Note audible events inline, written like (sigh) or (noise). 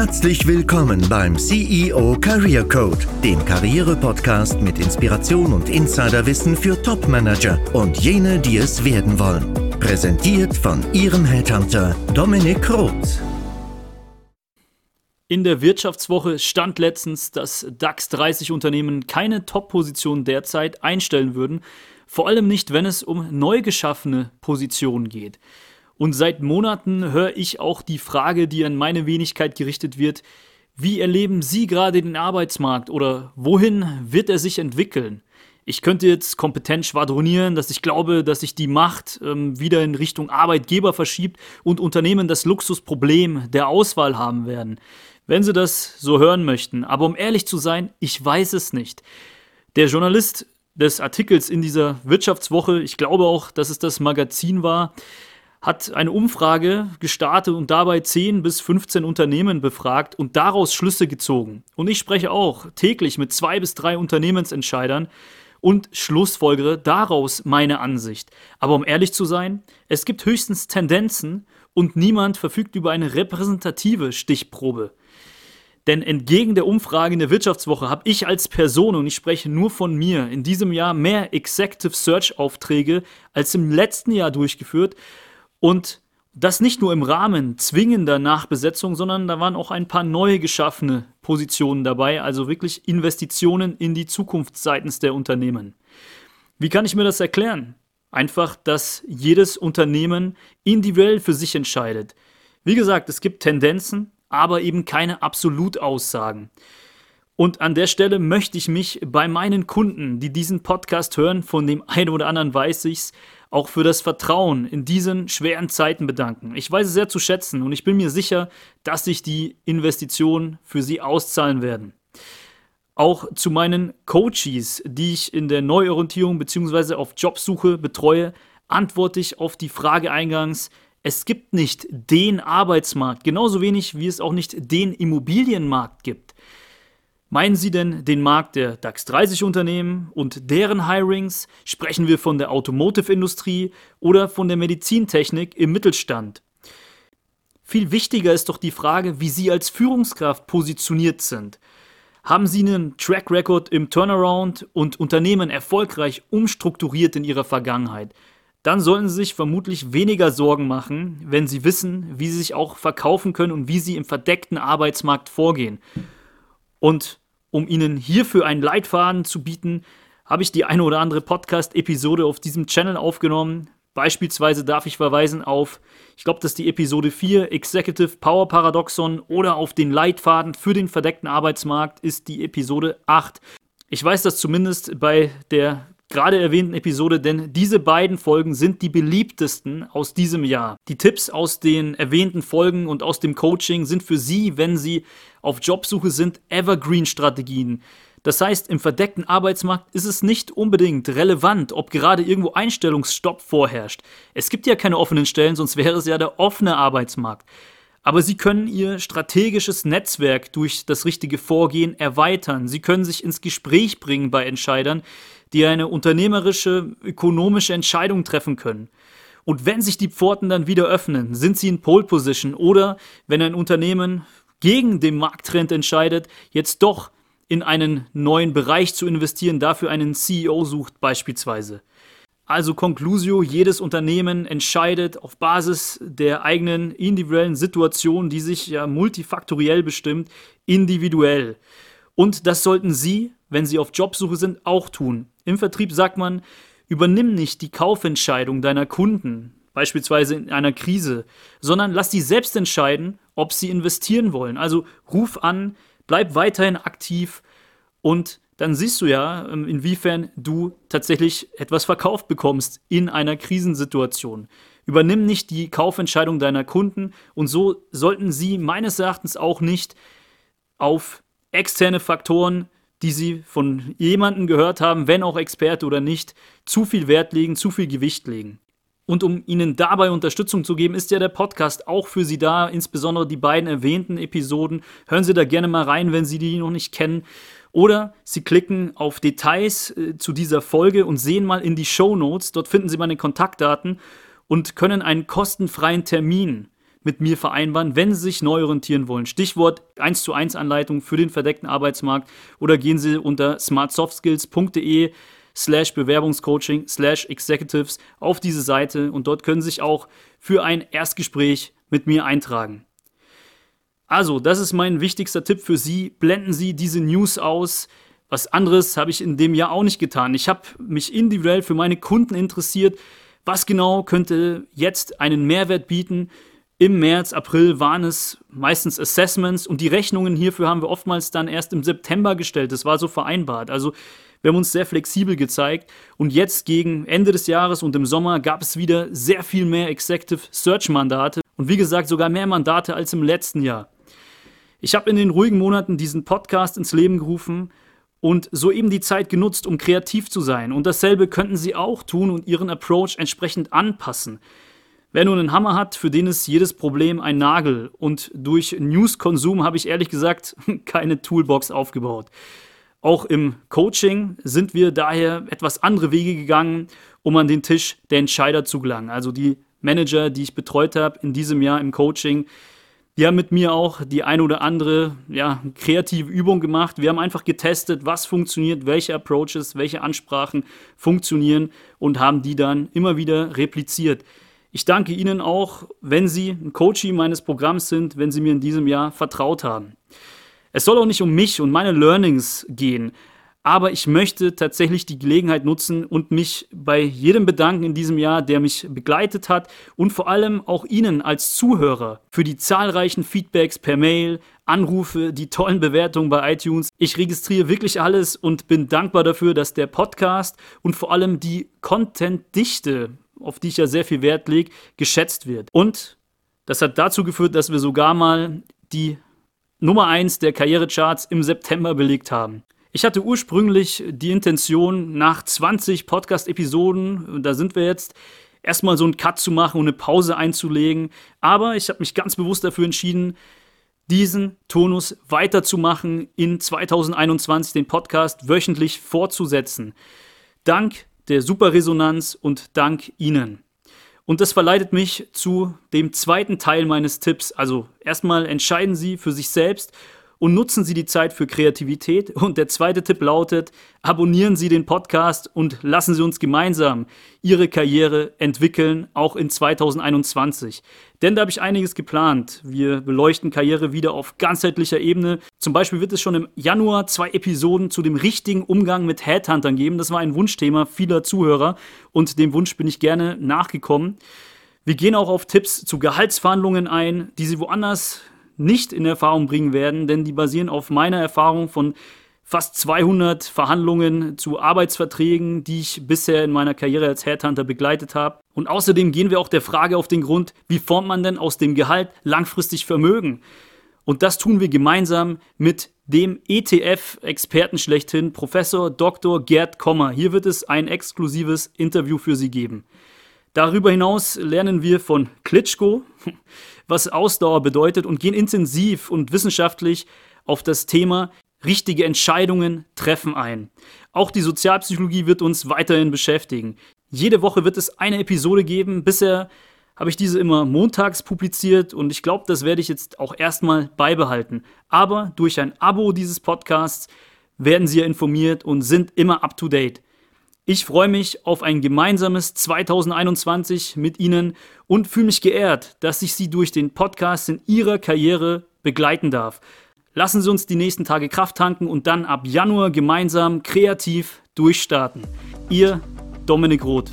Herzlich willkommen beim CEO Career Code, dem Karriere-Podcast mit Inspiration und Insiderwissen für Top-Manager und jene, die es werden wollen. Präsentiert von Ihrem Headhunter Dominik Roth. In der Wirtschaftswoche stand letztens, dass DAX 30 Unternehmen keine Top-Position derzeit einstellen würden, vor allem nicht, wenn es um neu geschaffene Positionen geht. Und seit Monaten höre ich auch die Frage, die an meine Wenigkeit gerichtet wird, wie erleben Sie gerade den Arbeitsmarkt oder wohin wird er sich entwickeln? Ich könnte jetzt kompetent schwadronieren, dass ich glaube, dass sich die Macht ähm, wieder in Richtung Arbeitgeber verschiebt und Unternehmen das Luxusproblem der Auswahl haben werden. Wenn Sie das so hören möchten, aber um ehrlich zu sein, ich weiß es nicht. Der Journalist des Artikels in dieser Wirtschaftswoche, ich glaube auch, dass es das Magazin war, hat eine Umfrage gestartet und dabei 10 bis 15 Unternehmen befragt und daraus Schlüsse gezogen. Und ich spreche auch täglich mit zwei bis drei Unternehmensentscheidern und schlussfolgere daraus meine Ansicht. Aber um ehrlich zu sein, es gibt höchstens Tendenzen und niemand verfügt über eine repräsentative Stichprobe. Denn entgegen der Umfrage in der Wirtschaftswoche habe ich als Person, und ich spreche nur von mir, in diesem Jahr mehr Executive Search Aufträge als im letzten Jahr durchgeführt und das nicht nur im Rahmen zwingender Nachbesetzung, sondern da waren auch ein paar neu geschaffene Positionen dabei, also wirklich Investitionen in die Zukunft seitens der Unternehmen. Wie kann ich mir das erklären? Einfach, dass jedes Unternehmen individuell für sich entscheidet. Wie gesagt, es gibt Tendenzen, aber eben keine Absolutaussagen. Und an der Stelle möchte ich mich bei meinen Kunden, die diesen Podcast hören, von dem einen oder anderen weiß ich's, auch für das Vertrauen in diesen schweren Zeiten bedanken. Ich weiß es sehr zu schätzen und ich bin mir sicher, dass sich die Investitionen für Sie auszahlen werden. Auch zu meinen Coaches, die ich in der Neuorientierung bzw. auf Jobsuche betreue, antworte ich auf die Frage eingangs, es gibt nicht den Arbeitsmarkt, genauso wenig wie es auch nicht den Immobilienmarkt gibt. Meinen Sie denn den Markt der DAX 30 Unternehmen und deren Hirings? Sprechen wir von der Automotive-Industrie oder von der Medizintechnik im Mittelstand? Viel wichtiger ist doch die Frage, wie Sie als Führungskraft positioniert sind. Haben Sie einen Track Record im Turnaround und Unternehmen erfolgreich umstrukturiert in Ihrer Vergangenheit? Dann sollten Sie sich vermutlich weniger Sorgen machen, wenn Sie wissen, wie Sie sich auch verkaufen können und wie Sie im verdeckten Arbeitsmarkt vorgehen. Und um Ihnen hierfür einen Leitfaden zu bieten, habe ich die eine oder andere Podcast-Episode auf diesem Channel aufgenommen. Beispielsweise darf ich verweisen auf, ich glaube, das ist die Episode 4, Executive Power Paradoxon, oder auf den Leitfaden für den verdeckten Arbeitsmarkt ist die Episode 8. Ich weiß das zumindest bei der gerade erwähnten Episode, denn diese beiden Folgen sind die beliebtesten aus diesem Jahr. Die Tipps aus den erwähnten Folgen und aus dem Coaching sind für Sie, wenn Sie auf Jobsuche sind, Evergreen-Strategien. Das heißt, im verdeckten Arbeitsmarkt ist es nicht unbedingt relevant, ob gerade irgendwo Einstellungsstopp vorherrscht. Es gibt ja keine offenen Stellen, sonst wäre es ja der offene Arbeitsmarkt. Aber sie können ihr strategisches Netzwerk durch das richtige Vorgehen erweitern. Sie können sich ins Gespräch bringen bei Entscheidern, die eine unternehmerische, ökonomische Entscheidung treffen können. Und wenn sich die Pforten dann wieder öffnen, sind sie in Pole Position oder wenn ein Unternehmen gegen den Markttrend entscheidet, jetzt doch in einen neuen Bereich zu investieren, dafür einen CEO sucht beispielsweise. Also Conclusio, jedes Unternehmen entscheidet auf Basis der eigenen individuellen Situation, die sich ja multifaktoriell bestimmt, individuell. Und das sollten Sie, wenn Sie auf Jobsuche sind, auch tun. Im Vertrieb sagt man, übernimm nicht die Kaufentscheidung deiner Kunden, beispielsweise in einer Krise, sondern lass sie selbst entscheiden, ob sie investieren wollen. Also ruf an, bleib weiterhin aktiv und dann siehst du ja, ähm, inwiefern du tatsächlich etwas verkauft bekommst in einer Krisensituation. Übernimm nicht die Kaufentscheidung deiner Kunden und so sollten sie meines Erachtens auch nicht auf externe Faktoren die sie von jemandem gehört haben, wenn auch Experte oder nicht, zu viel Wert legen, zu viel Gewicht legen. Und um Ihnen dabei Unterstützung zu geben, ist ja der Podcast auch für Sie da, insbesondere die beiden erwähnten Episoden. Hören Sie da gerne mal rein, wenn Sie die noch nicht kennen. Oder Sie klicken auf Details äh, zu dieser Folge und sehen mal in die Show Notes. Dort finden Sie meine Kontaktdaten und können einen kostenfreien Termin mit mir vereinbaren, wenn Sie sich neu orientieren wollen. Stichwort 1 zu 1 Anleitung für den verdeckten Arbeitsmarkt oder gehen Sie unter smartsoftskills.de slash Bewerbungscoaching slash Executives auf diese Seite und dort können Sie sich auch für ein Erstgespräch mit mir eintragen. Also, das ist mein wichtigster Tipp für Sie. Blenden Sie diese News aus. Was anderes habe ich in dem Jahr auch nicht getan. Ich habe mich individuell für meine Kunden interessiert. Was genau könnte jetzt einen Mehrwert bieten? Im März, April waren es meistens Assessments und die Rechnungen hierfür haben wir oftmals dann erst im September gestellt. Das war so vereinbart. Also wir haben uns sehr flexibel gezeigt und jetzt gegen Ende des Jahres und im Sommer gab es wieder sehr viel mehr Executive Search Mandate und wie gesagt sogar mehr Mandate als im letzten Jahr. Ich habe in den ruhigen Monaten diesen Podcast ins Leben gerufen und soeben die Zeit genutzt, um kreativ zu sein. Und dasselbe könnten Sie auch tun und Ihren Approach entsprechend anpassen. Wer nun einen Hammer hat, für den ist jedes Problem ein Nagel. Und durch News-Konsum habe ich ehrlich gesagt (laughs) keine Toolbox aufgebaut. Auch im Coaching sind wir daher etwas andere Wege gegangen, um an den Tisch der Entscheider zu gelangen. Also die Manager, die ich betreut habe in diesem Jahr im Coaching, die haben mit mir auch die eine oder andere ja, kreative Übung gemacht. Wir haben einfach getestet, was funktioniert, welche Approaches, welche Ansprachen funktionieren und haben die dann immer wieder repliziert. Ich danke Ihnen auch, wenn Sie ein Coachie meines Programms sind, wenn Sie mir in diesem Jahr vertraut haben. Es soll auch nicht um mich und meine Learnings gehen, aber ich möchte tatsächlich die Gelegenheit nutzen und mich bei jedem bedanken in diesem Jahr, der mich begleitet hat und vor allem auch Ihnen als Zuhörer für die zahlreichen Feedbacks per Mail, Anrufe, die tollen Bewertungen bei iTunes. Ich registriere wirklich alles und bin dankbar dafür, dass der Podcast und vor allem die Contentdichte, auf die ich ja sehr viel Wert lege, geschätzt wird. Und das hat dazu geführt, dass wir sogar mal die Nummer 1 der Karrierecharts im September belegt haben. Ich hatte ursprünglich die Intention, nach 20 Podcast-Episoden, da sind wir jetzt, erstmal so einen Cut zu machen und eine Pause einzulegen. Aber ich habe mich ganz bewusst dafür entschieden, diesen Tonus weiterzumachen, in 2021 den Podcast wöchentlich fortzusetzen. Dank der Superresonanz und dank Ihnen. Und das verleitet mich zu dem zweiten Teil meines Tipps. Also erstmal entscheiden Sie für sich selbst und nutzen Sie die Zeit für Kreativität. Und der zweite Tipp lautet, abonnieren Sie den Podcast und lassen Sie uns gemeinsam Ihre Karriere entwickeln, auch in 2021. Denn da habe ich einiges geplant. Wir beleuchten Karriere wieder auf ganzheitlicher Ebene. Zum Beispiel wird es schon im Januar zwei Episoden zu dem richtigen Umgang mit Headhuntern geben. Das war ein Wunschthema vieler Zuhörer und dem Wunsch bin ich gerne nachgekommen. Wir gehen auch auf Tipps zu Gehaltsverhandlungen ein, die Sie woanders nicht in Erfahrung bringen werden, denn die basieren auf meiner Erfahrung von fast 200 Verhandlungen zu Arbeitsverträgen, die ich bisher in meiner Karriere als Headhunter begleitet habe. Und außerdem gehen wir auch der Frage auf den Grund, wie formt man denn aus dem Gehalt langfristig Vermögen? Und das tun wir gemeinsam mit dem ETF-Experten schlechthin, Professor Dr. Gerd Kommer. Hier wird es ein exklusives Interview für Sie geben. Darüber hinaus lernen wir von Klitschko, (laughs) was Ausdauer bedeutet und gehen intensiv und wissenschaftlich auf das Thema richtige Entscheidungen treffen ein. Auch die Sozialpsychologie wird uns weiterhin beschäftigen. Jede Woche wird es eine Episode geben. Bisher habe ich diese immer montags publiziert und ich glaube, das werde ich jetzt auch erstmal beibehalten. Aber durch ein Abo dieses Podcasts werden Sie ja informiert und sind immer up to date. Ich freue mich auf ein gemeinsames 2021 mit Ihnen und fühle mich geehrt, dass ich Sie durch den Podcast in Ihrer Karriere begleiten darf. Lassen Sie uns die nächsten Tage Kraft tanken und dann ab Januar gemeinsam kreativ durchstarten. Ihr Dominik Roth.